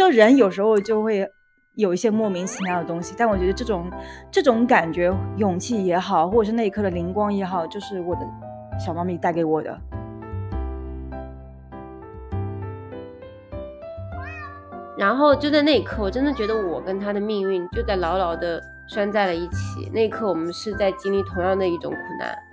就人有时候就会有一些莫名其妙的东西，但我觉得这种这种感觉，勇气也好，或者是那一刻的灵光也好，就是我的小猫咪带给我的。然后就在那一刻，我真的觉得我跟他的命运就在牢牢的拴在了一起。那一刻，我们是在经历同样的一种苦难。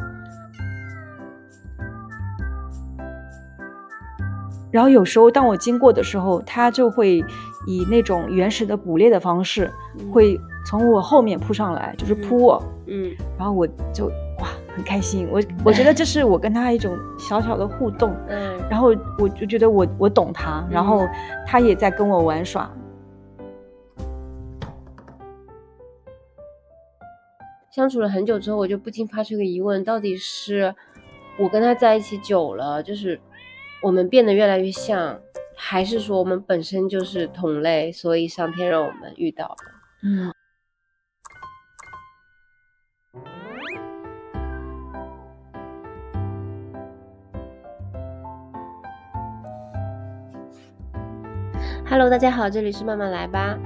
然后有时候当我经过的时候，它就会以那种原始的捕猎的方式，会从我后面扑上来，就是扑我。嗯，然后我就哇很开心，我我觉得这是我跟他一种小小的互动。嗯，然后我就觉得我我懂他，然后他也在跟我玩耍。相处了很久之后，我就不禁发出一个疑问：到底是我跟他在一起久了，就是？我们变得越来越像，还是说我们本身就是同类，所以上天让我们遇到了？嗯。Hello，大家好，这里是慢慢来吧。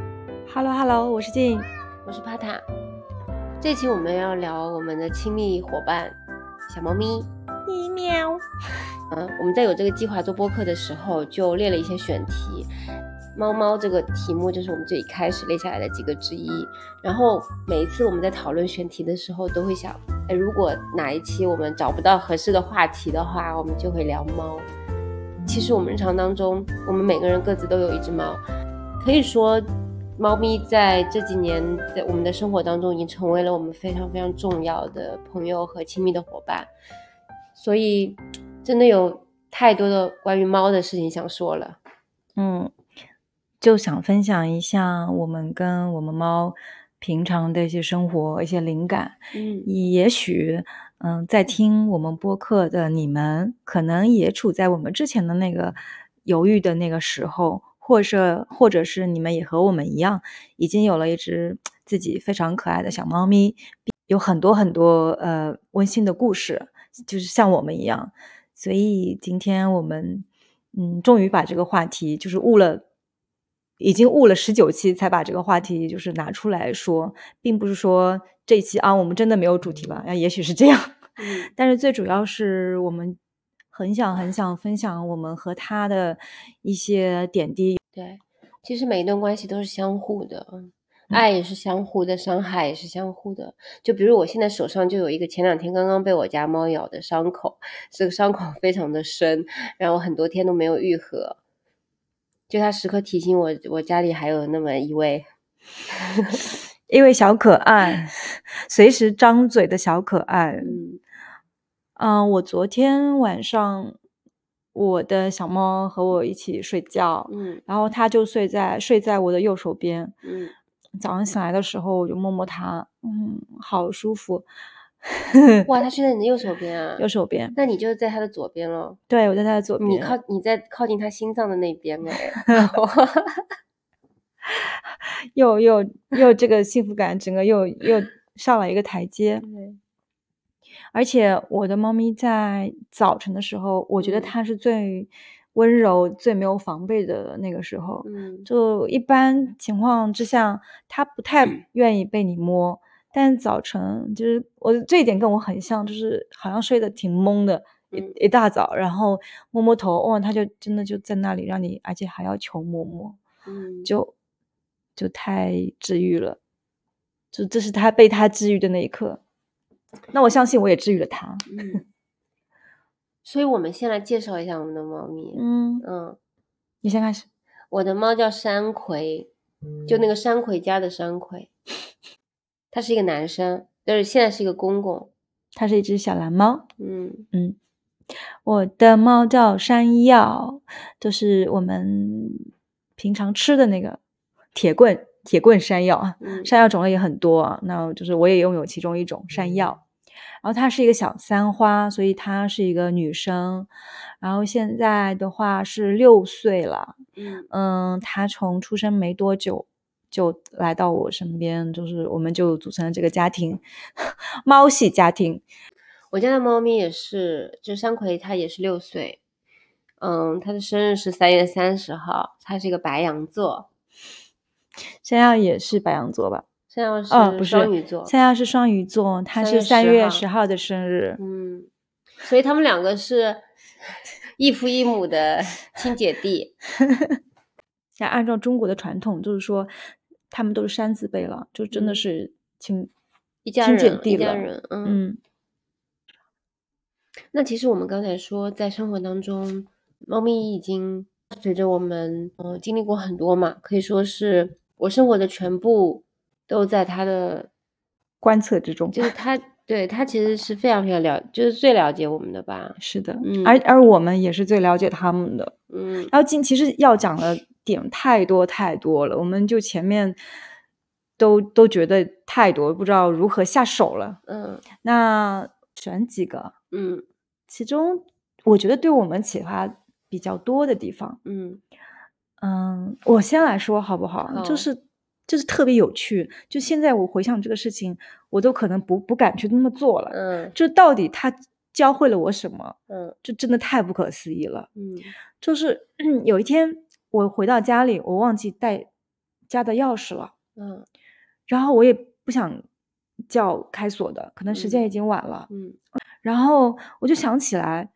Hello，Hello，我是静，我是帕塔。这期我们要聊我们的亲密伙伴小猫咪，喵。嗯，我们在有这个计划做播客的时候，就列了一些选题。猫猫这个题目就是我们最一开始列下来的几个之一。然后每一次我们在讨论选题的时候，都会想，哎，如果哪一期我们找不到合适的话题的话，我们就会聊猫。其实我们日常当中，我们每个人各自都有一只猫，可以说，猫咪在这几年在我们的生活当中，已经成为了我们非常非常重要的朋友和亲密的伙伴。所以。真的有太多的关于猫的事情想说了，嗯，就想分享一下我们跟我们猫平常的一些生活、一些灵感。嗯，也许，嗯，在听我们播客的你们，可能也处在我们之前的那个犹豫的那个时候，或者，或者是你们也和我们一样，已经有了一只自己非常可爱的小猫咪，有很多很多呃温馨的故事，就是像我们一样。所以今天我们，嗯，终于把这个话题就是悟了，已经悟了十九期才把这个话题就是拿出来说，并不是说这一期啊我们真的没有主题了，啊也许是这样，但是最主要是我们很想很想分享我们和他的一些点滴。对，其实每一段关系都是相互的，嗯。爱也是相互的，伤害也是相互的。就比如我现在手上就有一个前两天刚刚被我家猫咬的伤口，这个伤口非常的深，然后很多天都没有愈合。就它时刻提醒我，我家里还有那么一位，一位小可爱，随时张嘴的小可爱。嗯，嗯，我昨天晚上我的小猫和我一起睡觉，嗯，然后它就睡在睡在我的右手边，嗯。早上醒来的时候，我就摸摸它，嗯，好舒服。哇，它 睡在你的右手边啊？右手边。那你就在它的左边了。对，我在它的左边。你靠，你在靠近它心脏的那边哎。又又又，这个幸福感整个又又上了一个台阶。对。而且我的猫咪在早晨的时候，我觉得它是最。温柔最没有防备的那个时候，嗯，就一般情况之下，他不太愿意被你摸。但早晨就是我这一点跟我很像，就是好像睡得挺懵的，一一大早，然后摸摸头，哇，他就真的就在那里让你，而且还要求摸摸，嗯，就就太治愈了，就这是他被他治愈的那一刻。那我相信我也治愈了他。所以，我们先来介绍一下我们的猫咪。嗯嗯，你先开始。我的猫叫山葵，就那个山葵家的山葵。它是一个男生，但是现在是一个公公。它是一只小蓝猫。嗯嗯，我的猫叫山药，就是我们平常吃的那个铁棍铁棍山药啊。山药种类也很多啊，那就是我也拥有其中一种山药。然后她是一个小三花，所以她是一个女生。然后现在的话是六岁了，嗯嗯，它从出生没多久就来到我身边，就是我们就组成了这个家庭，猫系家庭。我家的猫咪也是，就山葵，它也是六岁。嗯，它的生日是三月三十号，它是一个白羊座。山药也是白羊座吧？山药是哦，不是双鱼座。现在是双鱼座，他是三月十号的生日。嗯，所以他们两个是异父异母的亲姐弟。那按照中国的传统，就是说他们都是山字辈了，就真的是亲一家人，一家人。嗯。那其实我们刚才说，在生活当中，猫咪已经随着我们，嗯，经历过很多嘛，可以说是我生活的全部都在他的观测之中。就是他，对他其实是非常非常了，就是最了解我们的吧。是的，嗯，而而我们也是最了解他们的。嗯，然后今其实要讲的点太多太多了，我们就前面都都觉得太多，不知道如何下手了。嗯，那选几个。嗯，其中我觉得对我们启发比较多的地方，嗯嗯，我先来说好不好？就是就是特别有趣。就现在我回想这个事情，我都可能不不敢去那么做了。嗯，就到底他教会了我什么？嗯，就真的太不可思议了。嗯，就是 有一天我回到家里，我忘记带家的钥匙了。嗯，然后我也不想叫开锁的，可能时间已经晚了。嗯。然后我就想起来，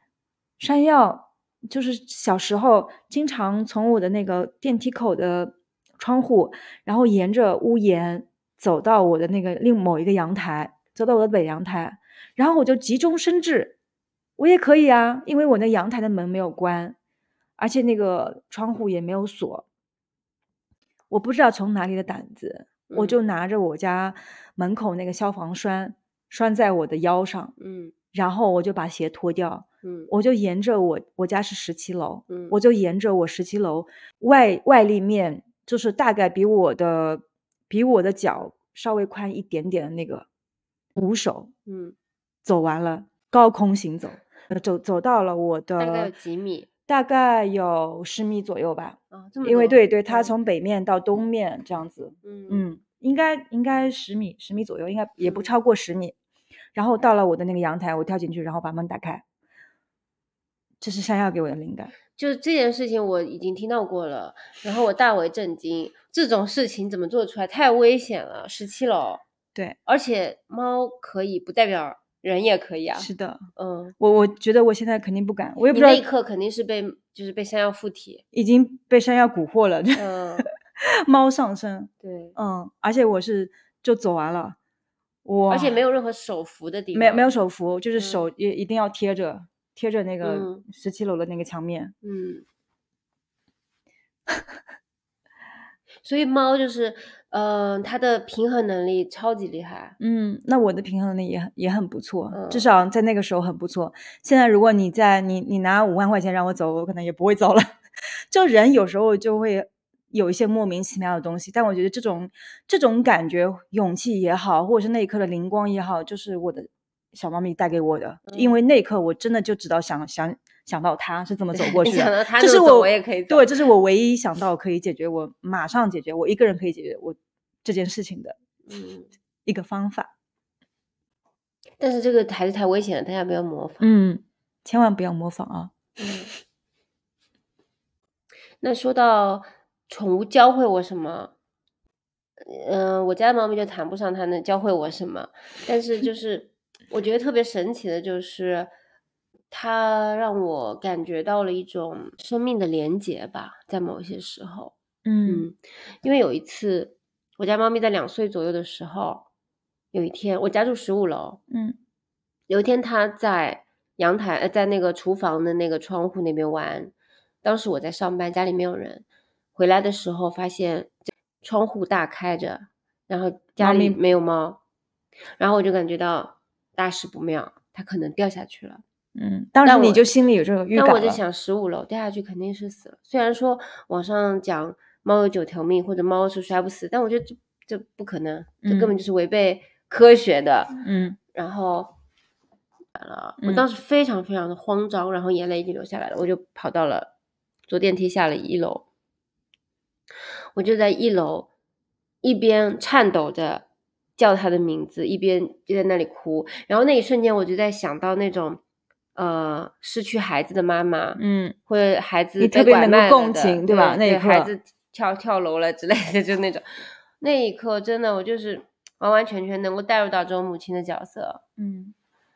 山药就是小时候经常从我的那个电梯口的窗户，然后沿着屋檐走到我的那个另某一个阳台，走到我的北阳台，然后我就急中生智，我也可以啊，因为我那阳台的门没有关，而且那个窗户也没有锁，我不知道从哪里的胆子，我就拿着我家门口那个消防栓拴在我的腰上，嗯。然后我就把鞋脱掉，嗯，我就沿着我我家是十七楼，嗯，我就沿着我十七楼外外立面，就是大概比我的比我的脚稍微宽一点点的那个扶手，嗯，走完了，高空行走，走走到了我的大概有几米，大概有十米左右吧，啊，这么因为对对，它从北面到东面这样子，嗯嗯，应该应该十米十米左右，应该也不超过十米。然后到了我的那个阳台，我跳进去，然后把门打开。这是山药给我的灵感。就这件事情我已经听到过了，然后我大为震惊。这种事情怎么做出来？太危险了！十七楼。对，而且猫可以，不代表人也可以啊。是的，嗯，我我觉得我现在肯定不敢，我也不知道。那一刻肯定是被，就是被山药附体，已经被山药蛊惑了。嗯，猫上身。对，嗯，而且我是就走完了。我！而且没有任何手扶的地方，没有没有手扶，就是手也一定要贴着贴着那个十七楼的那个墙面。嗯，所以猫就是，嗯，它的平衡能力超级厉害。嗯，那我的平衡能力也很也很不错，至少在那个时候很不错。现在如果你在你你拿五万块钱让我走，我可能也不会走了。就人有时候就会。有一些莫名其妙的东西，但我觉得这种这种感觉、勇气也好，或者是那一刻的灵光也好，就是我的小猫咪带给我的。因为那一刻我真的就知道想想想到它是怎么走 过去的，这是我我也可以对，这是我唯一想到可以解决我马上解决我一个人可以解决我这件事情的嗯一个方法。但是这个还是太危险了，大家不要模仿。嗯，千万不要模仿啊。嗯。那说到。宠物教会我什么？嗯，我家的猫咪就谈不上它能教会我什么，但是就 是我觉得特别神奇的，就是它让我感觉到了一种生命的连结吧，在某些时候，嗯，因为有一次我家猫咪在两岁左右的时候，有一天我家住十五楼，嗯，有一天它在阳台呃在那个厨房的那个窗户那边玩，当时我在上班，家里没有人。回来的时候发现窗户大开着，然后家里没有猫，然后我就感觉到大事不妙，它可能掉下去了。嗯，当时你就心里有这个预感那我就想，十五楼掉下去肯定是死了。虽然说网上讲猫有九条命或者猫是摔不死，但我觉得这这不可能，这根本就是违背科学的。嗯，然后完了，我当时非常非常的慌张，然后眼泪已经流下来了，我就跑到了坐电梯下了一楼。我就在一楼，一边颤抖着叫他的名字，一边就在那里哭。然后那一瞬间，我就在想到那种，呃，失去孩子的妈妈，嗯，或者孩子你特别能够共情，对吧？那一刻，孩子跳跳楼了之类的，就那种。那一刻真的，我就是完完全全能够带入到这种母亲的角色。嗯，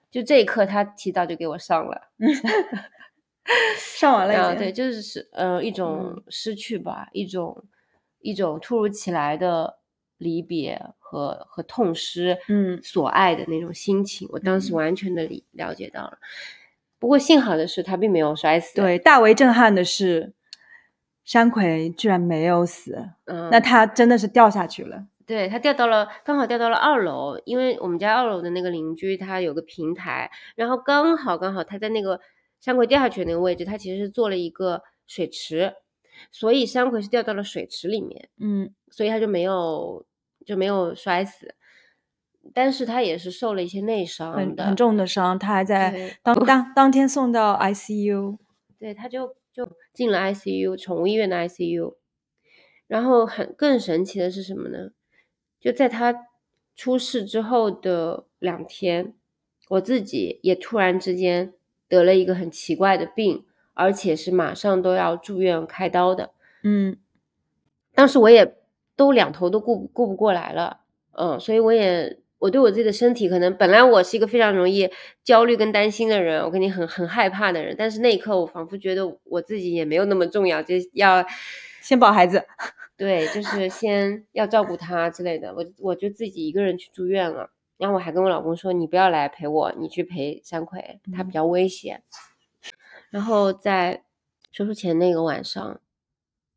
就这一刻，他提早就给我上了，上完了已经。对，就是是呃一种失去吧，一种一种突如其来的离别和和痛失，嗯，所爱的那种心情，我当时完全的理了解到了。不过幸好的是，他并没有摔死。对，大为震撼的是，山葵居然没有死。嗯，那他真的是掉下去了。对他掉到了，刚好掉到了二楼，因为我们家二楼的那个邻居他有个平台，然后刚好刚好他在那个山葵掉下去的那个位置，他其实是做了一个水池，所以山葵是掉到了水池里面。嗯，所以他就没有就没有摔死。但是他也是受了一些内伤，很很重的伤，他还在当当当天送到 ICU，对，他就就进了 ICU，宠物医院的 ICU。然后很更神奇的是什么呢？就在他出事之后的两天，我自己也突然之间得了一个很奇怪的病，而且是马上都要住院开刀的。嗯，当时我也都两头都顾顾不过来了，嗯，所以我也。我对我自己的身体，可能本来我是一个非常容易焦虑跟担心的人，我肯定很很害怕的人。但是那一刻，我仿佛觉得我自己也没有那么重要，就要先抱孩子，对，就是先要照顾他之类的。我我就自己一个人去住院了，然后我还跟我老公说：“你不要来陪我，你去陪山葵，他比较危险。”然后在手术前那个晚上，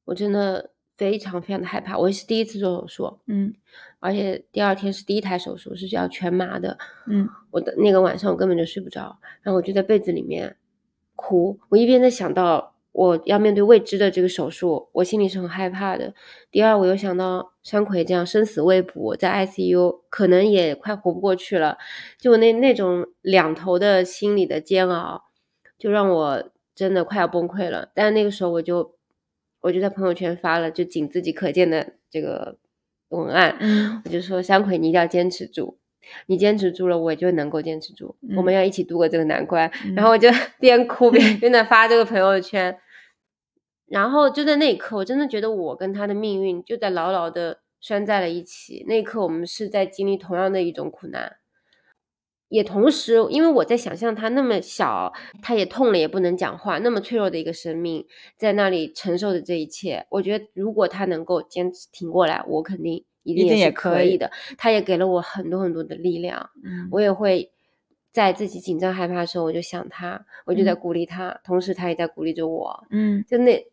我真的。非常非常的害怕，我也是第一次做手术，嗯，而且第二天是第一台手术，是要全麻的，嗯，我的那个晚上我根本就睡不着，然后我就在被子里面哭，我一边在想到我要面对未知的这个手术，我心里是很害怕的。第二，我又想到山葵这样生死未卜，在 ICU 可能也快活不过去了，就那那种两头的心理的煎熬，就让我真的快要崩溃了。但那个时候我就。我就在朋友圈发了就仅自己可见的这个文案，嗯，我就说山葵，你一定要坚持住，你坚持住了，我就能够坚持住，我们要一起度过这个难关。然后我就边哭边 边在发这个朋友圈，然后就在那一刻，我真的觉得我跟他的命运就在牢牢的拴在了一起。那一刻，我们是在经历同样的一种苦难。也同时，因为我在想象他那么小，他也痛了，也不能讲话，那么脆弱的一个生命，在那里承受着这一切，我觉得如果他能够坚持挺过来，我肯定一定也是可以的。他也给了我很多很多的力量，嗯我也会在自己紧张害怕的时候，我就想他，我就在鼓励他，同时他也在鼓励着我。嗯，就那，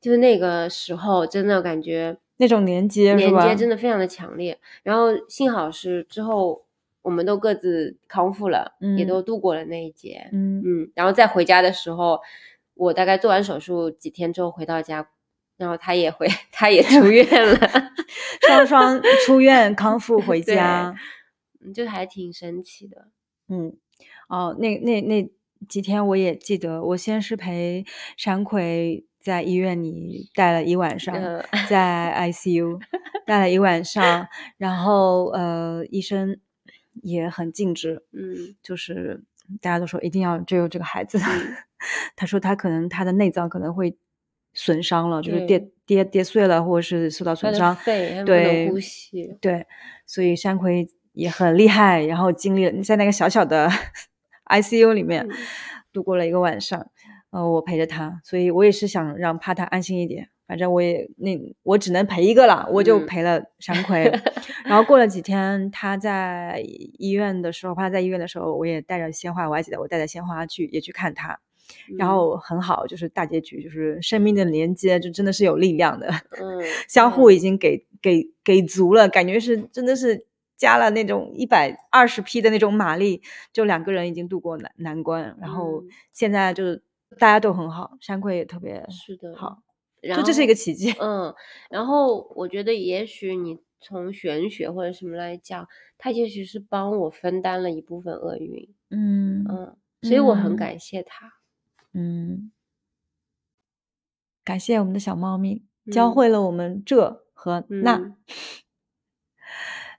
就是那个时候，真的感觉那种连接，连接真的非常的强烈。然后幸好是之后。我们都各自康复了，也都度过了那一劫。嗯嗯，然后再回家的时候，我大概做完手术几天之后回到家，然后他也回，他也出院了，双双出院康复回家，就还挺神奇的。嗯，哦，那那那几天我也记得，我先是陪山葵在医院里待了一晚上，在 ICU 待了一晚上，然后呃，医生。也很尽职，嗯，就是大家都说一定要救救这个孩子。他说他可能他的内脏可能会损伤了，就是跌跌跌碎了，或者是受到损伤，对，呼吸，对，所以山葵也很厉害，然后经历了在那个小小的 ICU 里面度过了一个晚上，呃，我陪着他，所以我也是想让怕他安心一点。反正我也那我只能陪一个了，我就陪了 山葵。然后过了几天，他在医院的时候，他在医院的时候，我也带着鲜花，我还记得我带着鲜花去也去看他。然后很好，就是大结局，就是生命的连接，就真的是有力量的。嗯，相互已经给给给足了，感觉是真的是加了那种一百二十匹的那种马力，就两个人已经度过难难关。然后现在就是大家都很好，山葵也特别是的好。就这是一个奇迹，嗯，然后我觉得也许你从玄学或者什么来讲，他也许是帮我分担了一部分厄运，嗯嗯，所以我很感谢他，嗯，感谢我们的小猫咪教会了我们这和那，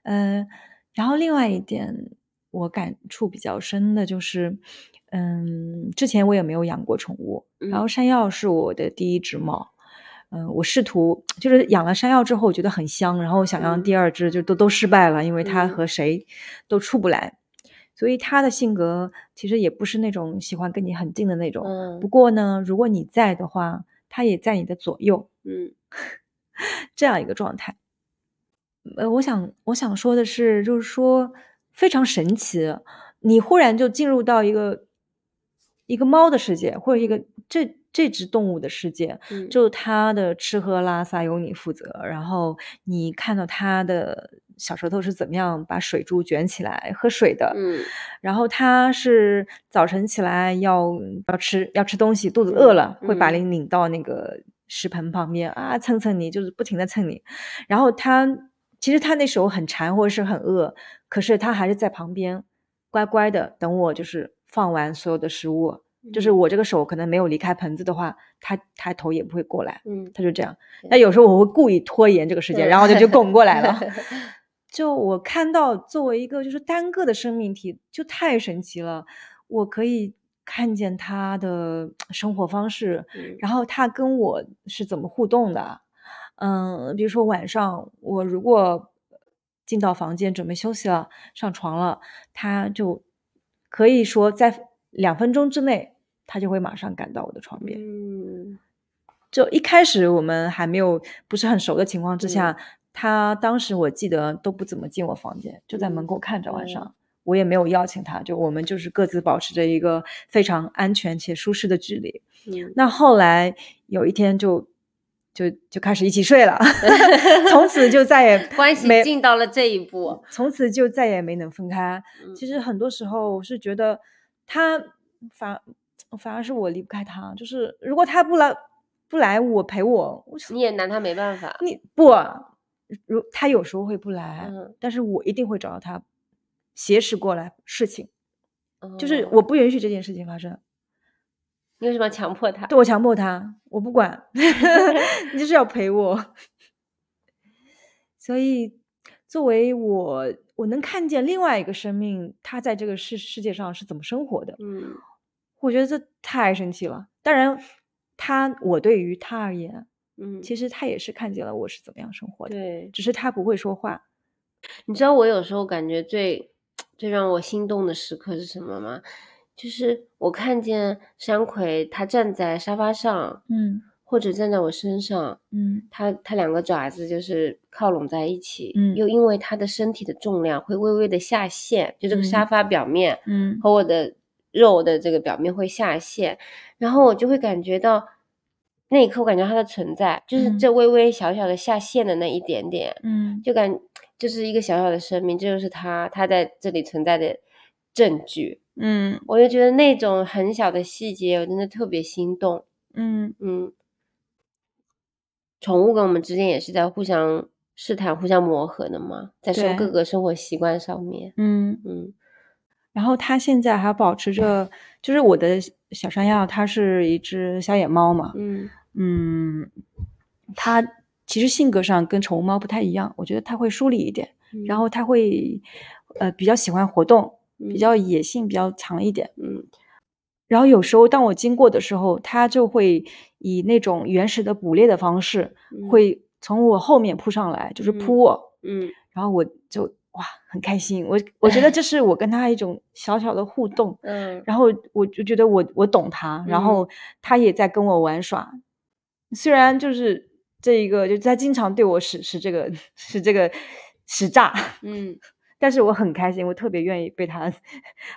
嗯，然后另外一点我感触比较深的就是，嗯，之前我也没有养过宠物，然后山药是我的第一只猫。嗯，我试图就是养了山药之后，我觉得很香，然后想养第二只，就都都失败了，因为它和谁都处不来。所以它的性格其实也不是那种喜欢跟你很近的那种。嗯。不过呢，如果你在的话，它也在你的左右。嗯。这样一个状态。呃，我想我想说的是，就是说非常神奇，你忽然就进入到一个一个猫的世界，或者一个这。这只动物的世界，就它的吃喝拉撒由你负责。然后你看到它的小舌头是怎么样把水珠卷起来喝水的。嗯，然后它是早晨起来要要吃要吃东西，肚子饿了会把你领到那个食盆旁边啊蹭蹭你，就是不停的蹭你。然后它其实它那时候很馋或者是很饿，可是它还是在旁边乖乖的等我，就是放完所有的食物。就是我这个手可能没有离开盆子的话，他他头也不会过来。嗯，他就这样。那有时候我会故意拖延这个时间，然后他就拱过来了。就我看到作为一个就是单个的生命体，就太神奇了。我可以看见他的生活方式，然后他跟我是怎么互动的。嗯，比如说晚上我如果进到房间准备休息了，上床了，他就可以说在。两分钟之内，他就会马上赶到我的床边。嗯，就一开始我们还没有不是很熟的情况之下，他当时我记得都不怎么进我房间，就在门口看着。晚上我也没有邀请他，就我们就是各自保持着一个非常安全且舒适的距离。嗯，那后来有一天就就就开始一起睡了，从此就再也 关系进到了这一步，从此就再也没能分开。其实很多时候我是觉得。他反反而是我离不开他，就是如果他不来不来我陪我，你也拿他没办法。你不，如他有时候会不来，但是我一定会找到他，挟持过来事情，就是我不允许这件事情发生。你为什么要强迫他？对我强迫他，我不管，你就是要陪我。所以作为我。我能看见另外一个生命，他在这个世世界上是怎么生活的。嗯，我觉得这太神奇了。当然，他我对于他而言，嗯，其实他也是看见了我是怎么样生活的。对，只是他不会说话。你知道我有时候感觉最最让我心动的时刻是什么吗？就是我看见山葵，他站在沙发上，嗯。或者站在我身上，嗯，它它两个爪子就是靠拢在一起，嗯，又因为它的身体的重量会微微的下陷，就这个沙发表面，嗯，和我的肉的这个表面会下陷，然后我就会感觉到那一刻，我感觉它的存在，就是这微微小小的下陷的那一点点，嗯，就感就是一个小小的生命，这就是它它在这里存在的证据，嗯，我就觉得那种很小的细节，我真的特别心动，嗯。嗯。宠物跟我们之间也是在互相试探、互相磨合的嘛，在生各。个生活习惯上面。嗯。嗯。然后它现在还保持着，就是我的小山药，它是一只小野猫嘛。嗯嗯。它其实性格上跟宠物猫不太一样，我觉得它会疏离一点，然后它会呃比较喜欢活动，比较野性比较强一点。嗯。然后有时候当我经过的时候，它就会以那种原始的捕猎的方式，会从我后面扑上来，就是扑我。嗯，然后我就哇很开心，我我觉得这是我跟他一种小小的互动。嗯，然后我就觉得我我懂他，然后他也在跟我玩耍。虽然就是这一个，就他经常对我使使这个使这个使诈。嗯，但是我很开心，我特别愿意被他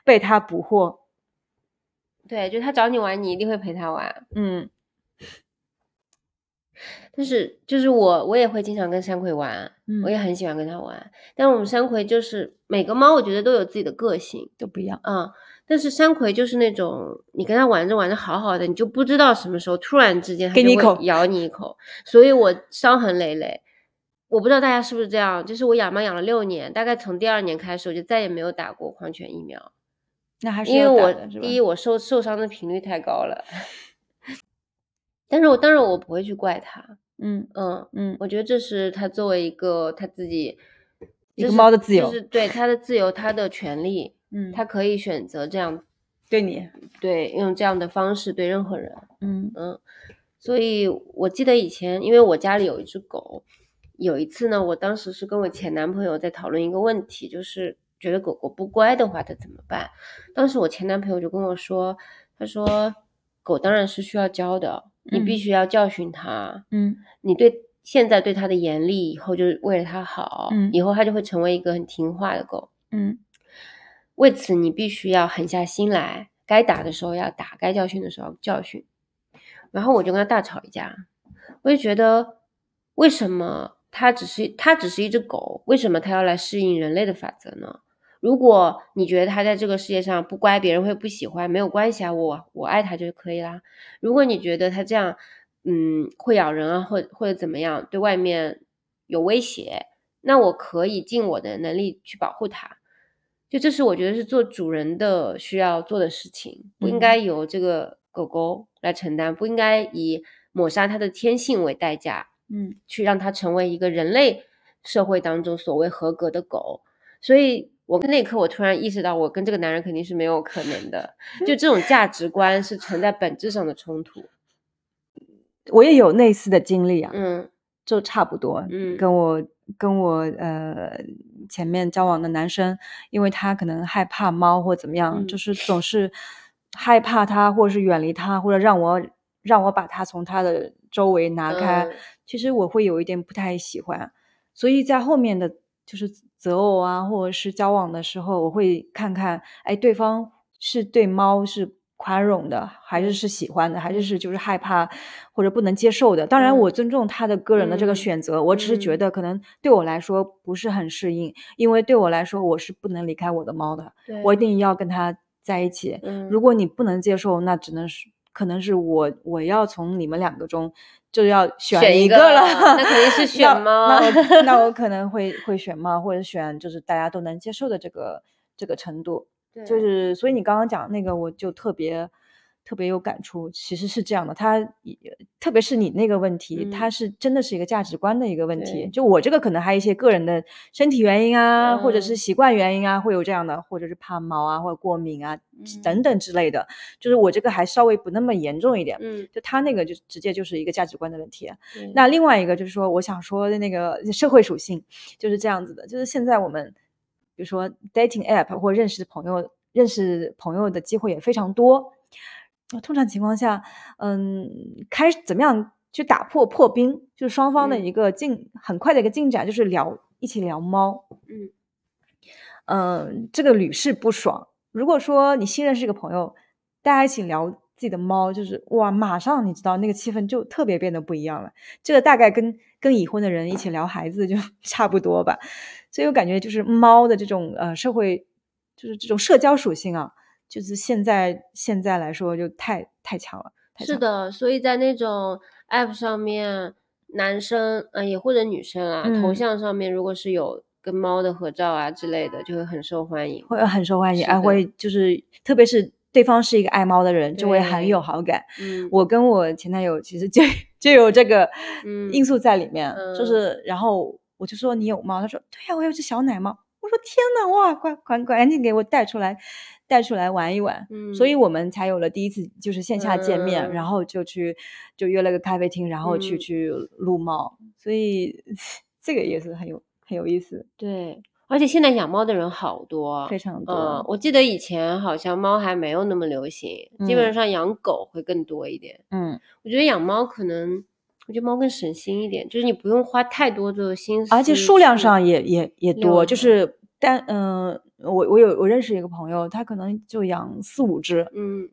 被他捕获。对，就他找你玩，你一定会陪他玩。嗯，但是就是我，我也会经常跟山葵玩，我也很喜欢跟它玩。但我们山葵就是每个猫，我觉得都有自己的个性，都不一样。嗯，但是山葵就是那种你跟它玩着玩着好好的，你就不知道什么时候突然之间给你一口咬你一口，所以我伤痕累累。我不知道大家是不是这样，就是我养猫养了六年，大概从第二年开始，我就再也没有打过狂犬疫苗。那还是因为我第一，我受受伤的频率太高了，但是我当然我不会去怪他，嗯嗯嗯，我觉得这是他作为一个他自己一个猫的自由，就是对他的。自由，他的权利，嗯，他可以选择这样对你，对用这样的方式对任何人，嗯嗯，所以我记得以前，因为我家里有一只狗，有一次呢，我当时是跟我前男朋友在讨论一个问题，就是觉得狗狗不乖的话，它怎么办？当时我前男朋友就跟我说，他说狗当然是需要教的，你必须要教训它，嗯，你对现在对它的严厉，以后就是为了它好，嗯以后它就会成为一个很听话的狗。嗯为此，你必须要狠下心来，该打的时候要打，该教训的时候要教训。然后我就跟他大吵一架，我就觉得，为什么他只是他只是一只狗，为什么他要来适应人类的法则呢？如果你觉得它在这个世界上不乖，别人会不喜欢，没有关系啊，我我爱它就可以啦。如果你觉得它这样，嗯，会咬人啊，或或者怎么样，对外面有威胁，那我可以尽我的能力去保护它。就这是我觉得是做主人的需要做的事情，不应该由这个狗狗来承担，不应该以抹杀它的天性为代价，嗯去让它成为一个人类社会当中所谓合格的狗。所以，我那一刻我突然意识到，我跟这个男人肯定是没有可能的。就 这种价值观是存在本质上的冲突。我也有类似的经历啊，嗯就差不多，嗯跟我跟我呃前面交往的男生，因为他可能害怕猫或怎么样，嗯就是总是害怕他，或者是远离他，或者让我让我把他从他的周围拿开，嗯其实我会有一点不太喜欢，所以在后面的就是择偶啊，或者是交往的时候，我会看看，哎，对方是对猫是宽容的，还是是喜欢的，还是是就是害怕或者不能接受的。当然，我嗯。尊重他的个人的这个嗯选择，我只是觉嗯。得可能对我来说不是很适应，因为对我来说我是不能离开我的猫的，我一定要跟它在一起。嗯。如果你不能接受，那只能是可能是我我要从你们两个中就要选选一个了，个那肯定是 选那猫那我？那我可能会会选猫，或者选就是大家都能接受的这个这个程度。就是所以你刚刚讲那个，我就特别特别有感触。其实是这样的，他也特别是你那个问题，它嗯是真的是一个价值观的一个问题。就我这个可能还有一些个人的身体原因啊，或者是嗯习惯原因啊，会有这样的，或者是怕猫啊，或者过敏啊、嗯等等之类的。就是我这个还稍微不那么严重一点。嗯就他那个就直接就是一个价值观的问题。对那另外一个就是说，我想说的那个社会属性就是这样子的，就是现在我们比如说 dating app 或认识朋友、认识朋友的机会也非常多。呃通常情况下，嗯，开怎么样去打破破冰，就是双方的嗯一个进、很快的一个进展，就是聊一起聊猫。嗯嗯，这个屡试不爽。如果说你新认识一个朋友，大家一起聊自己的猫，就是哇，马上你知道那个气氛就特别变得不一样了。这个大概跟跟已婚的人一起聊孩子就 差不多吧。所以我感觉就是猫的这种呃社会，就是这种社交属性啊，就是现在现在来说就太太强了。太强了，是的，所以在那种 app 上面，男生呃也或者女生啊，头嗯像上面如果是有跟猫的合照啊之类的，就会很受欢迎。会很受欢迎，还会就是特别是对方是一个爱猫的人，就会很有好感。嗯，我跟我前男友其实就就有这个嗯因素在里面，就嗯是然后我就说你有猫，他说对呀、我有只小奶猫。我说天呐，哇，快快赶紧给我带出来，带出来玩一玩。嗯所以嗯我们才有了第一次就是线下见面，然嗯后就去就约了个咖啡厅，然后去嗯去撸猫。所以这个也是很有很有意思，对，而且现在养猫的人好多，非常嗯多，。我记得以前好像猫还没有那么流行，基本嗯上养狗会更多一点。嗯，我觉得养猫可能，我觉得猫更省心一点，就是你不用花太多的心思，而且数量上也也也多，就是但嗯、我我有我认识一个朋友，他可能就养四五只，嗯，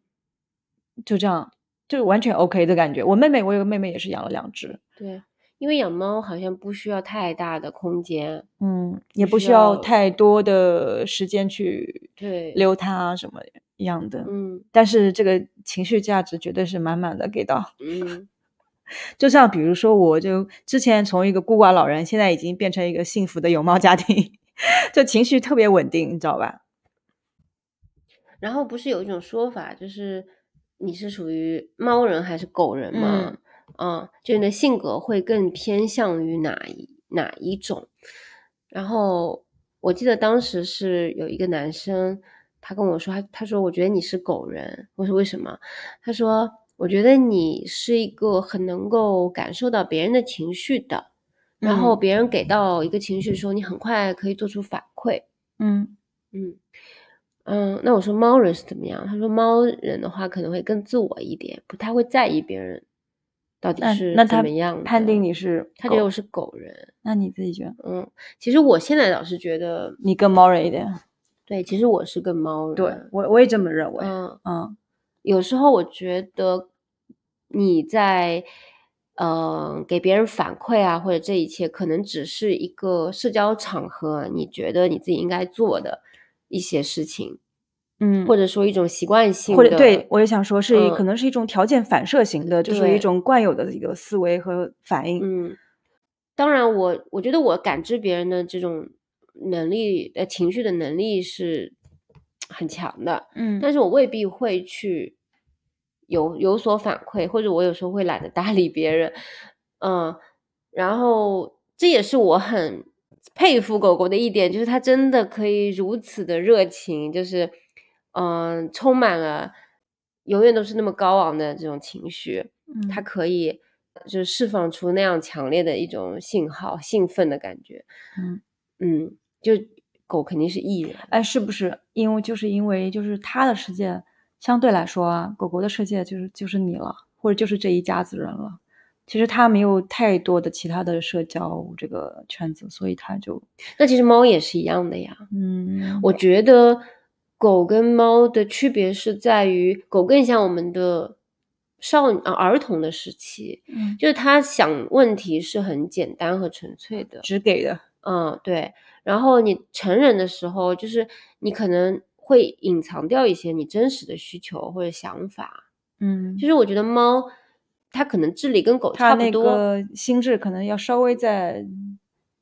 就这样，就完全 OK 的感觉。我妹妹，我有个妹妹也是养了两只，对，因为养猫好像不需要太大的空间，嗯，也不需要要太多的时间去对，溜它啊什么样的。嗯但是这个情绪价值绝对是满满的给到。嗯就像比如说，我就之前从一个孤寡老人，现在已经变成一个幸福的有猫家庭，就情绪特别稳定，你知道吧？然后不是有一种说法，就是你是属于猫人还是狗人吗？嗯，就你的性格会更偏向于哪一哪一种？然后我记得当时是有一个男生，他跟我说，他他说我觉得你是狗人，我说为什么？他说我觉得你是一个很能够感受到别人的情绪的，然后别人给到一个情绪的时候，你很快可以做出反馈。嗯嗯嗯，那我说猫人是怎么样？他说猫人的话可能会更自我一点，不太会在意别人到底是怎么样。判定你是他觉得我是狗人，那你自己觉得？嗯，其实我现在倒是觉得你更猫人一点。对，其实我是更猫人。对我我也这么认为。嗯嗯，有时候我觉得你在呃给别人反馈啊，或者这一切，可能只是一个社交场合，你觉得你自己应该做的一些事情，嗯，或者说一种习惯性，或者对我也想说是可能是一种条件反射型的，就是一种惯有的一个思维和反应。嗯，当然，我我觉得我感知别人的这种能力，呃，情绪的能力是很强的，嗯，但是我未必会去。有有所反馈，或者我有时候会懒得搭理别人，嗯，然后这也是我很佩服狗狗的一点，就是它真的可以如此的热情，就是嗯，充满了永远都是那么高昂的这种情绪，它可以就是释放出那样强烈的一种信号，兴奋的感觉，嗯嗯，就狗肯定是艺人，哎，是不是？因为就是因为就是它的世界。相对来说啊，狗狗的世界就是就是你了，或者就是这一家子人了。其实它没有太多的其他的社交这个圈子，所以它就那其实猫也是一样的呀。嗯，我觉得狗跟猫的区别是在于，狗更像我们的少啊儿童的时期，嗯，就是他想问题是很简单和纯粹的，只给的，嗯，对。然后你成人的时候，就是你可能。会隐藏掉一些你真实的需求或者想法，嗯，就是我觉得猫它可能智力跟狗差不多，心智可能要稍微在，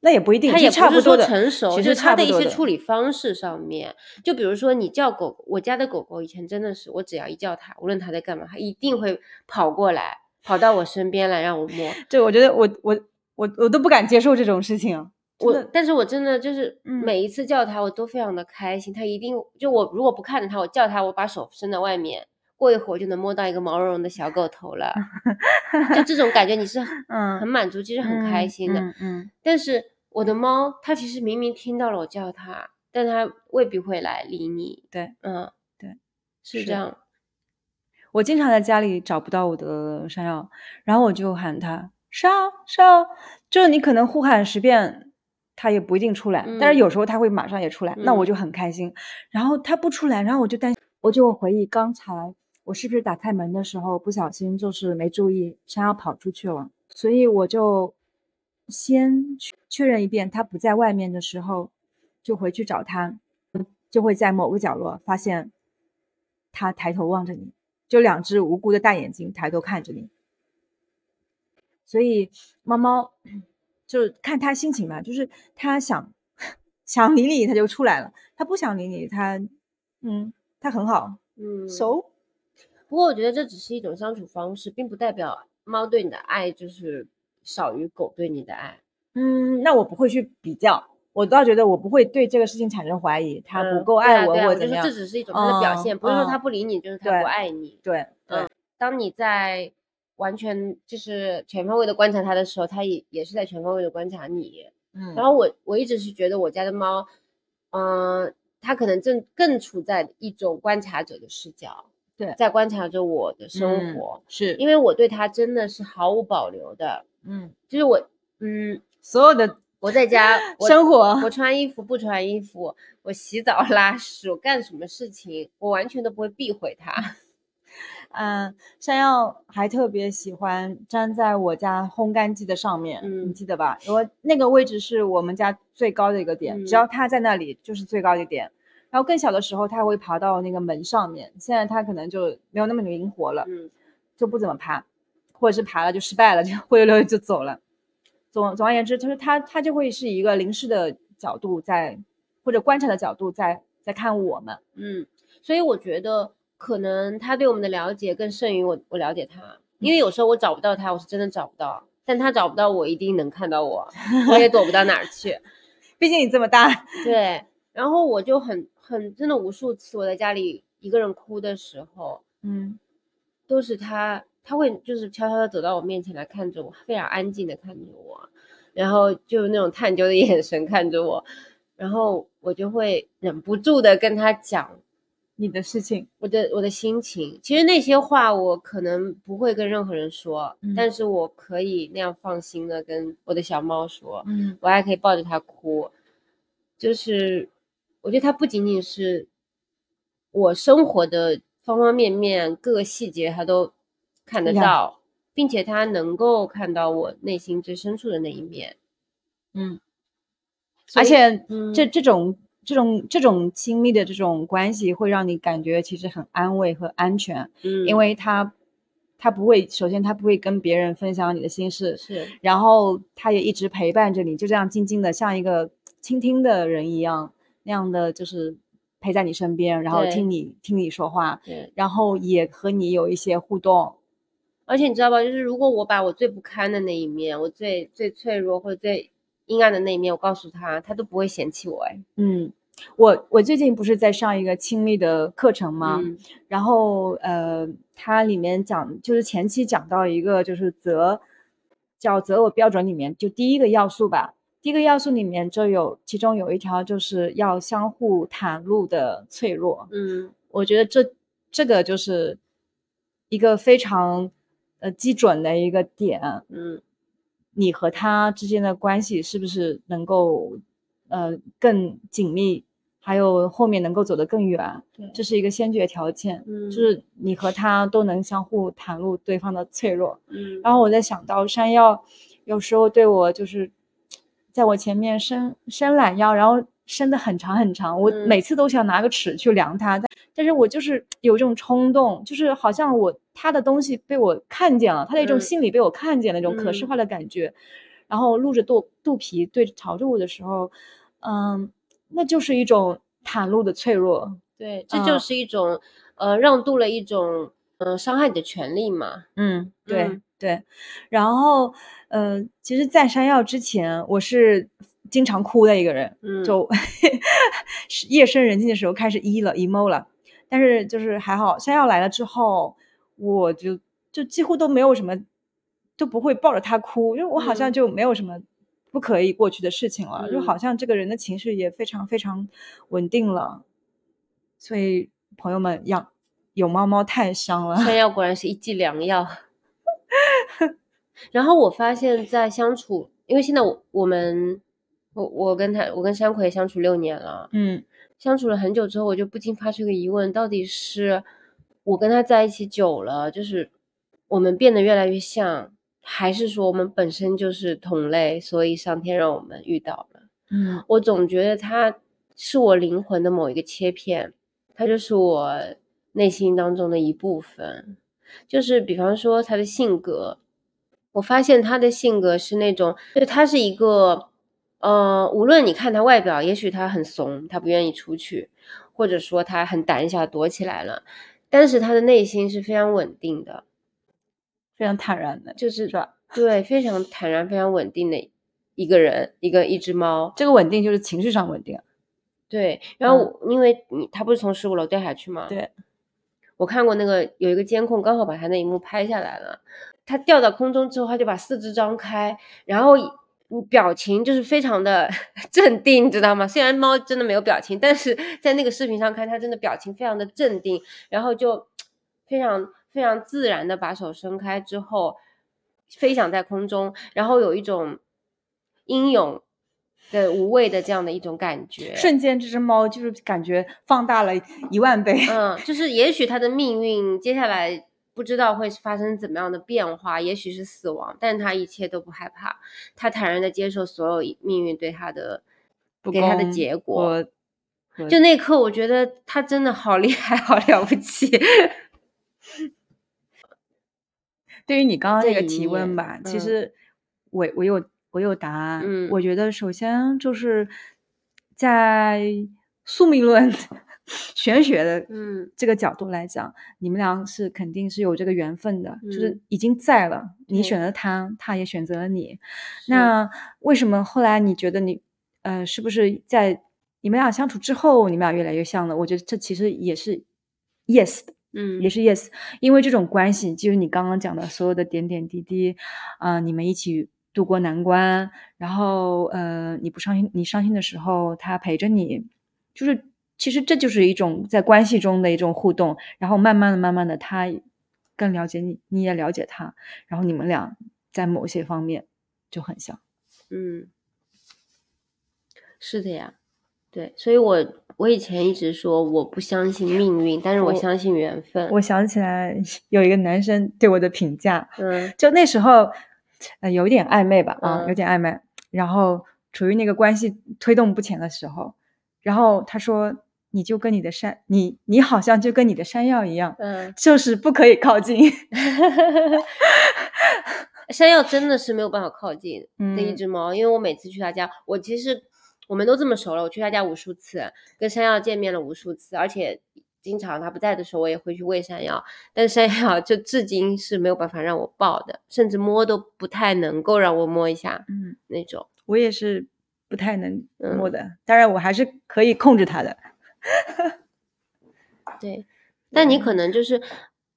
那也不一定，它也不是说成熟，就是它的一些处理方式上面，就比如说你叫狗，我家的狗狗以前真的是，我只要一叫它，无论它在干嘛，它一定会跑过来，跑到我身边来让我摸。对，我觉得我我我我都不敢接受这种事情。我，但是我真的就是每一次叫它，我都非常的开心。它一定就我如果不看着它，我叫它，我把手伸在外面，过一会儿就能摸到一个毛茸茸的小狗头了。就这种感觉，你是 嗯很满足，其实很开心的。嗯。但是我的猫，它其实明明听到了我叫它，但它未必会来理你。对，嗯，对，是这样。我经常在家里找不到我的山药，然后我就喊它山山，就是你可能呼喊十遍。他也不一定出来，但是有时候他会马上也出来，那我就很开心。然后他不出来，然后我就担心，我就回忆刚才我是不是打开门的时候不小心就是没注意，山药跑出去了，所以我就先确认一遍他不在外面的时候，就回去找他，就会在某个角落发现他抬头望着你，就两只无辜的大眼睛抬头看着你，所以猫猫。就看他心情吧，就是他想 想理你，他就出来了；他不想理你，他嗯，他很好，嗯，so。不过我觉得这只是一种相处方式，并不代表猫对你的爱就是少于狗对你的爱。嗯，那我不会去比较，我倒觉得我不会对这个事情产生怀疑，他不够爱我或者怎么样。这只是一种他的表现，不是说他不理你就是他不爱你。对对，当你在。完全就是全方位的观察它的时候，它也也是在全方位的观察你。嗯，然后我我一直是觉得我家的猫，嗯，它可能正更处在一种观察者的视角，对，在观察着我的生活，是因为我对它真的是毫无保留的。嗯，就是我，嗯，所有的我在家 生活，我穿衣服不穿衣服，我洗澡拉屎，我干什么事情，我完全都不会避讳它。嗯，山药还特别喜欢粘在我家烘干机的上面，你记得吧？因为那个位置是我们家最高的一个点，只要它在那里就是最高的点。然后更小的时候，它会爬到那个门上面，现在它可能就没有那么灵活了，嗯，就不怎么爬，或者是爬了就失败了，就灰溜溜就走了。总总而言之，就是它它就会是一个凝视的角度在，或者观察的角度在在看我们，嗯，所以我觉得。可能他对我们的了解更胜于我，我了解他，因为有时候我找不到他，我是真的找不到，但他找不到我，一定能看到我，我也躲不到哪儿去，毕竟你这么大。对，然后我就很很真的无数次我在家里一个人哭的时候，嗯，都是他他会就是悄悄的走到我面前来看着我，非常安静的看着我，然后就那种探究的眼神看着我，然后我就会忍不住的跟他讲你的事情，我的我的心情。其实那些话我可能不会跟任何人说，但是我可以那样放心的跟我的小猫说，嗯，我还可以抱着它哭，就是我觉得它不仅仅是我生活的方方面面各个细节，它都。看得到，并且它能够看到我内心最深处的那一面，嗯，而且这这种这种这种亲密的这种关系会让你感觉其实很安慰和安全，嗯，因为他他不会，首先他不会跟别人分享你的心事，是，然后他也一直陪伴着你，就这样静静的像一个倾听的人一样，那样的就是陪在你身边，然后听你听你说话，对，然后也和你有一些互动。而且你知道吧，就是如果我把我最不堪的那一面，我最最脆弱或者最阴暗的那一面，我告诉他，他都不会嫌弃我。哎，嗯，我我最近不是在上一个亲密的课程吗？然后呃，它里面讲就是前期讲到一个就是择叫择偶标准里面，就第一个要素吧，第一个要素里面就有其中有一条就是要相互袒露的脆弱。嗯，我觉得这这个就是一个非常。呃，基准的一个点，嗯，你和他之间的关系是不是能够呃更紧密，还有后面能够走得更远，对，这是一个先决条件，嗯，就是你和他都能相互袒露对方的脆弱，嗯，然后我在想到山药有时候对我就是在我前面伸伸懒腰，然后伸得很长很长，我每次都想拿个尺去量它，但但是我就是有这种冲动，就是好像我。他的东西被我看见了，他的一种心理被我看见，那种可视化的感觉，然后露着肚肚皮对朝着我的时候，嗯，那就是一种袒露的脆弱，对，这就是一种呃让渡了一种嗯伤害你的权利嘛，嗯，对对，然后呃，其实，在山药之前，我是经常哭的一个人，嗯，就 夜深人静的时候开始 e 了 emo 了，但是就是还好，山药来了之后。我就就几乎都没有什么，都不会抱着他哭，因为我好像就没有什么不可以过去的事情了，就好像这个人的情绪也非常非常稳定了。所以朋友们养有猫猫太伤了，山药果然是一剂良药。然后我发现，在相处，因为现在我我们我我跟他我跟山葵相处六年了，嗯，相处了很久之后，我就不禁发出一个疑问，到底是。我跟他在一起久了，就是我们变得越来越像，还是说我们本身就是同类，所以上天让我们遇到了？嗯，我总觉得他是我灵魂的某一个切片，他就是我内心当中的一部分。就是比方说他的性格，我发现他的性格是那种，就他是一个，呃，无论你看他外表，也许他很怂，他不愿意出去，或者说他很胆小，躲起来了。但是他的内心是非常稳定的，非常坦然的，就是说，对，非常坦然、非常稳定的一个人，一个一只猫。这个稳定就是情绪上稳定。对，然后因为你他不是从十五楼掉下去吗？对，我看过那个有一个监控，刚好把他那一幕拍下来了。他掉到空中之后，他就把四肢张开，然后。表情就是非常的 镇定，你知道吗？虽然猫真的没有表情，但是在那个视频上看，它真的表情非常的镇定，然后就非常非常自然的把手伸开之后，飞翔在空中，然后有一种英勇的无畏的这样的一种感觉。瞬间，这只猫就是感觉放大了一万倍。嗯，就是也许它的命运接下来。不知道会发生怎么样的变化，也许是死亡，但他一切都不害怕，他坦然的接受所有命运对他的给他的结果。就那刻，我觉得他真的好厉害，好了不起。对于你刚刚那个提问吧，其实我我有我有答案。嗯，我觉得首先就是在宿命论。玄学的嗯这个角度来讲，你们俩是肯定是有这个缘分的，就是已经在了。你选择他，他也选择了你。那为什么后来你觉得你，呃，是不是在你们俩相处之后，你们俩越来越像了？我觉得这其实也是 yes 的，嗯，也是 yes，因为这种关系就是你刚刚讲的所有的点点滴滴，啊，你们一起度过难关，然后呃，你不伤心，你伤心的时候他陪着你，就是其实这就是一种在关系中的一种互动，然后慢慢的、慢慢的，他更了解你，你也了解他，然后你们俩在某些方面就很像，嗯，是的呀。对，所以我我以前一直说我不相信命运，但是我相信缘分。我想起来 有一个男生对我的评价，嗯，就那时候呃有点暧昧吧，啊，有点暧昧，然后处于那个关系推动不前的时候，然后他说你就跟你的山，你你好像就跟你的山药一样，嗯，就是不可以靠近。山药真的是没有办法靠近的一只猫，因为我每次去他家，我其实。我们都这么熟了，我去他家无数次，跟山药见面了无数次，而且经常他不在的时候，我也会去喂山药。但是山药 就至今是没有办法让我抱的，甚至摸都不太能够让我摸一下，嗯，那种。我也是不太能摸的，当然我还是可以控制它的。对，但你可能就是。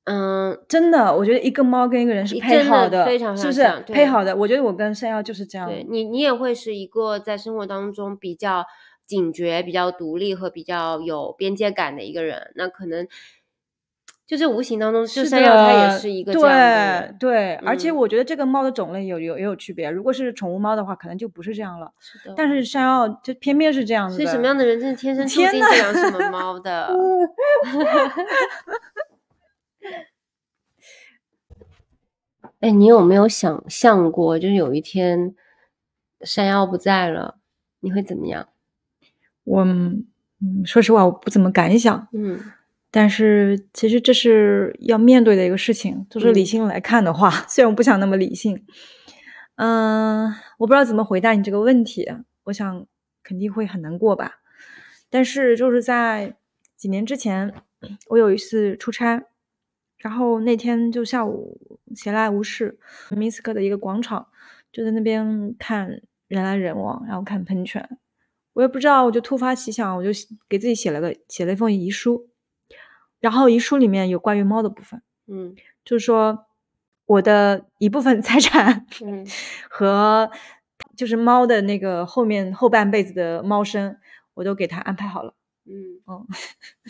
嗯，真的，我觉得一个猫跟一个人是配好的，非常是不是配好的？我觉得我跟山药就是这样。对你，你也会是一个在生活当中比较警觉、比较独立和比较有边界感的一个人。那可能就是无形当中，就山药它也是一个这样的。对对，而且我觉得这个猫的种类有有也有区别。如果是宠物猫的话，可能就不是这样了。是的。但是山药就偏偏是这样子。所以什么样的人真是天生注定这样什么猫的？哎，你有没有想象过，就是有一天山药不在了，你会怎么样？我，嗯，说实话，我不怎么敢想。嗯，但是其实这是要面对的一个事情。就是理性来看的话，虽然我不想那么理性，嗯，我不知道怎么回答你这个问题。我想肯定会很难过吧。但是就是在几年之前，我有一次出差。然后那天就下午闲来无事，明斯克的一个广场，就在那边看人来人往，然后看喷泉。我也不知道，我就突发奇想，我就给自己写了个写了一封遗书。然后遗书里面有关于猫的部分，嗯，就是说我的一部分 财产，嗯，和就是猫的那个后面后半辈子的猫生，我都给他安排好了。嗯嗯，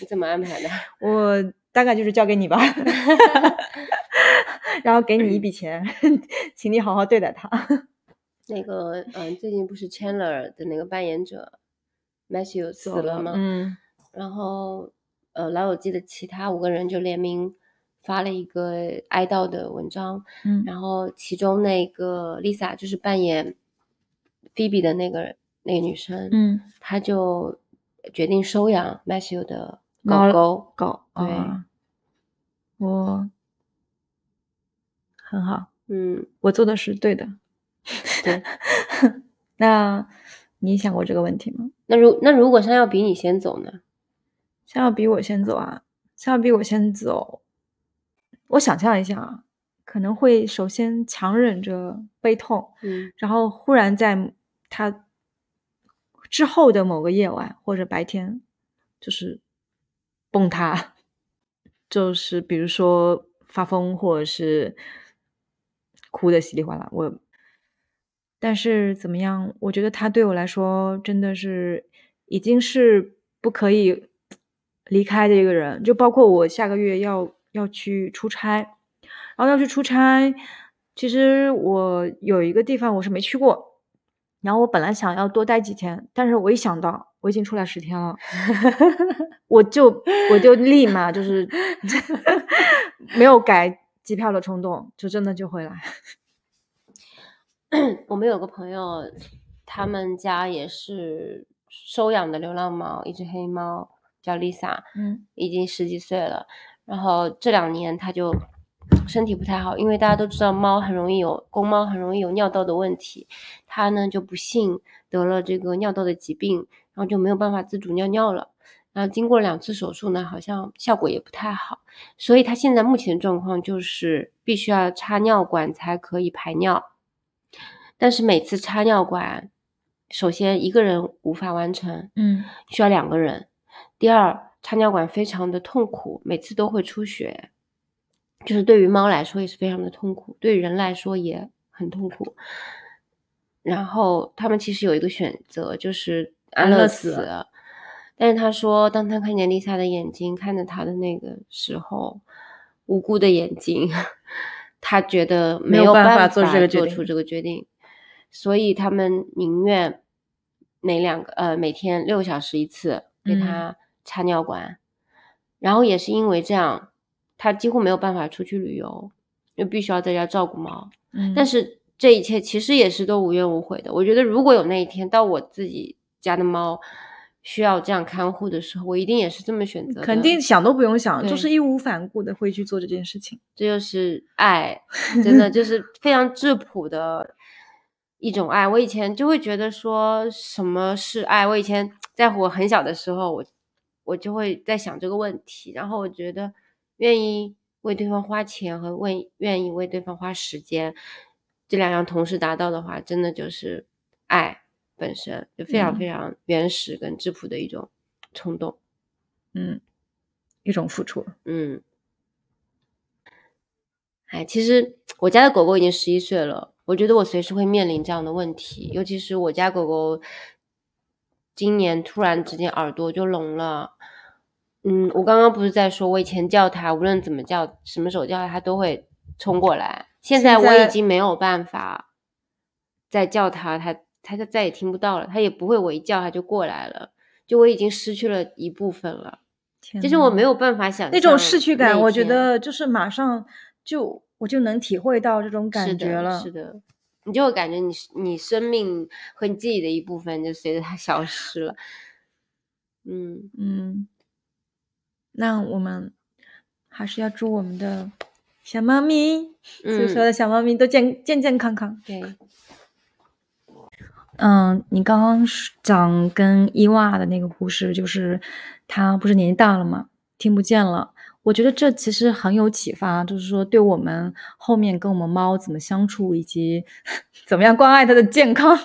你怎么安排的？我。大概就是交给你吧，然后给你一笔钱，请你好好对待他。那个，嗯，最近不是 Chandler 的那个扮演者 Matthew 死了吗？嗯。然后，呃，老友记的其他五个人就联名发了一个哀悼的文章。嗯。然后，其中那个 Lisa 就是扮演 Phoebe 的那个那个女生，嗯，她就决定收养 Matthew 的。狗狗狗，对，我很好，嗯，我做的是对的，对。那你想过这个问题吗？那如那如果山药比你先走呢？山药比我先走啊？山药比我先走，我想象一下啊，可能会首先强忍着悲痛，嗯，然后忽然在他之后的某个夜晚或者白天，就是。崩塌，就是比如说发疯，或者是哭的稀里哗啦。我，但是怎么样？我觉得他对我来说真的是已经是不可以离开的一个人。就包括我下个月要要去出差，然后要去出差。其实我有一个地方我是没去过，然后我本来想要多待几天，但是我一想到我已经出来十天了。我就我就立马就是 没有改机票的冲动，就真的就回来。我们有个朋友，他们家也是收养的流浪猫，一只黑猫叫 Lisa，嗯，已经十几岁了。然后这两年它就身体不太好，因为大家都知道猫很容易有公猫很容易有尿道的问题，它呢就不幸得了这个尿道的疾病，然后就没有办法自主尿尿了。然后经过两次手术呢，好像效果也不太好，所以他现在目前状况就是必须要插尿管才可以排尿。但是每次插尿管，首先一个人无法完成，嗯，需要两个人。第二，插尿管非常的痛苦，每次都会出血，就是对于猫来说也是非常的痛苦，对于人来说也很痛苦。然后他们其实有一个选择，就是安乐死。但是他说，当他看见丽莎的眼睛，看着他的那个时候，无辜的眼睛，他觉得没有办法做出这个决定，所以他们宁愿每两个呃每天六小时一次给他插尿管，然后也是因为这样，他几乎没有办法出去旅游，又必须要在家照顾猫。嗯，但是这一切其实也是都无怨无悔的。我觉得如果有那一天到我自己家的猫。需要这样看护的时候，我一定也是这么选择。肯定想都不用想，就是义无反顾的会去做这件事情。这就是爱，真的就是非常质朴的一种爱。我以前就会觉得说什么是爱？我以前在我很小的时候，我我就会在想这个问题。然后我觉得，愿意为对方花钱和为愿意为对方花时间，这两样同时达到的话，真的就是爱。本身就非常非常原始跟质朴的一种冲动，嗯，一种付出，嗯，哎，其实我家的狗狗已经十一岁了，我觉得我随时会面临这样的问题，尤其是我家狗狗今年突然之间耳朵就聋了，嗯，我刚刚不是在说，我以前叫它，无论怎么叫，什么时候叫它，它都会冲过来，现在我已经没有办法再叫它，它。他就再也听不到了，他也不会我一叫他就过来了，就我已经失去了一部分了。其实我没有办法想那种逝去感，我觉得就是马上就我就能体会到这种感觉了。是的，你就会感觉你你生命和你自己的一部分就随着它 消失了。嗯嗯，那我们还是要祝我们的小猫咪，所有的小猫咪都健健健康康。对。嗯，你刚刚讲跟伊娃的那个故事，就是他不是年纪大了嘛，听不见了。我觉得这其实很有启发，就是说对我们后面跟我们猫怎么相处，以及 怎么样关爱它的健康，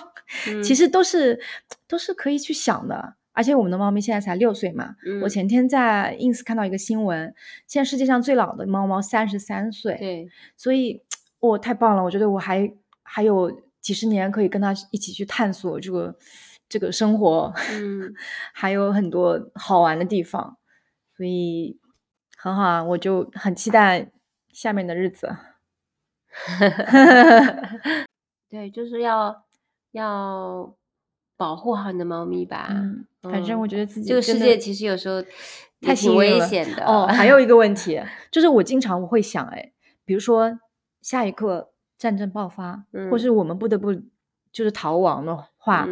其实都是都是可以去想的。而且我们的猫咪现在才六岁嘛，我前天在 ins 看到一个新闻，现在世界上最老的猫猫三十三岁，对，所以哦，太棒了，我觉得我还还有。几十年可以跟他一起去探索这个这个生活，嗯，还有很多好玩的地方，所以很好啊，我就很期待下面的日子。对，就是要要保护好你的猫咪吧。嗯，反正我觉得自己这个世界其实有时候太危险的哦。还有一个问题就是，我经常我会想，哎，比如说下一刻。战争爆发，或是我们不得不就是逃亡的话，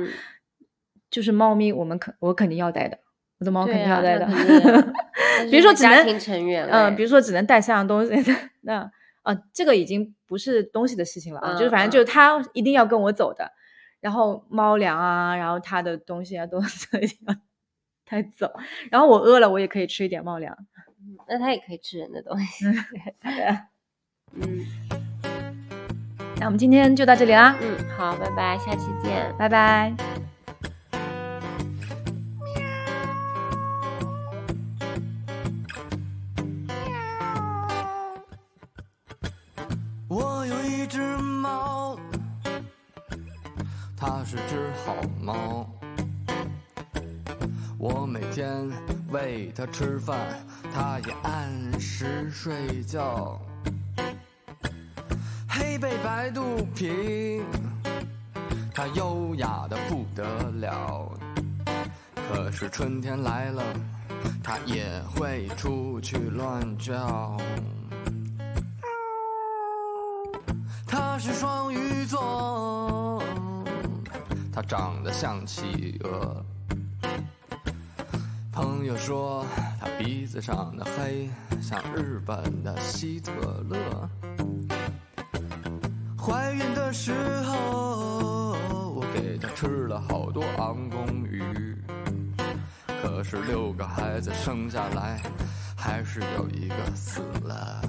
就是猫咪，我们肯我肯定要带的，我的猫肯定要带的。比如说只能家庭成员，嗯，比如说只能带三样东西，那啊，这个已经不是东西的事情了啊，就是反正就是它一定要跟我走的，然后猫粮啊，然后它的东西啊都 一定要带走，然后我饿了，我也可以吃一点猫粮，那它也可以吃人的东西，嗯。那我们今天就到这里啦。嗯，好，拜拜，下期见，拜拜。我有一只猫，它是只好猫。我每天喂它吃饭，它也按时睡觉。黑背白肚皮，它优雅的不得了。可是春天来了，它也会出去乱叫。它是双鱼座，它长得像企鹅。朋友说它鼻子上的黑，像日本的希特勒。怀孕的时候，我给她吃了好多昂公鱼。可是六个孩子生下来，还是有一个死了。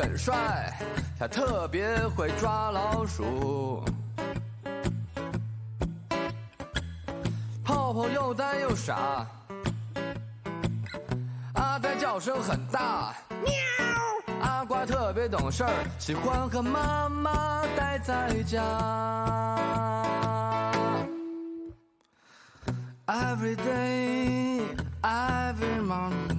很帅，他特别会抓老鼠。泡泡又呆又傻，阿呆叫声很大，喵。阿瓜特别懂事儿，喜欢和妈妈待在家。Every day, every morning,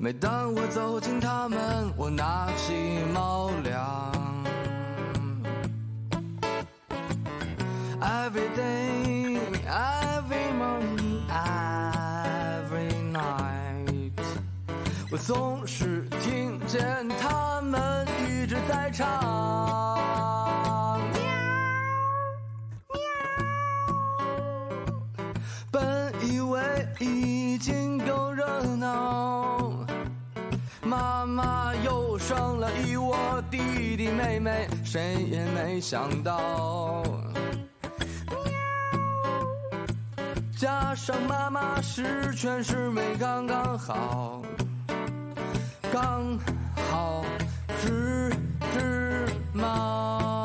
每当我走进他们，我拿起猫粮。Every day, every morning, every night。我总是听见他们一直在唱。生了一窝弟弟妹妹，谁也没想到。加上妈妈十全十美，刚刚好，刚好只只猫。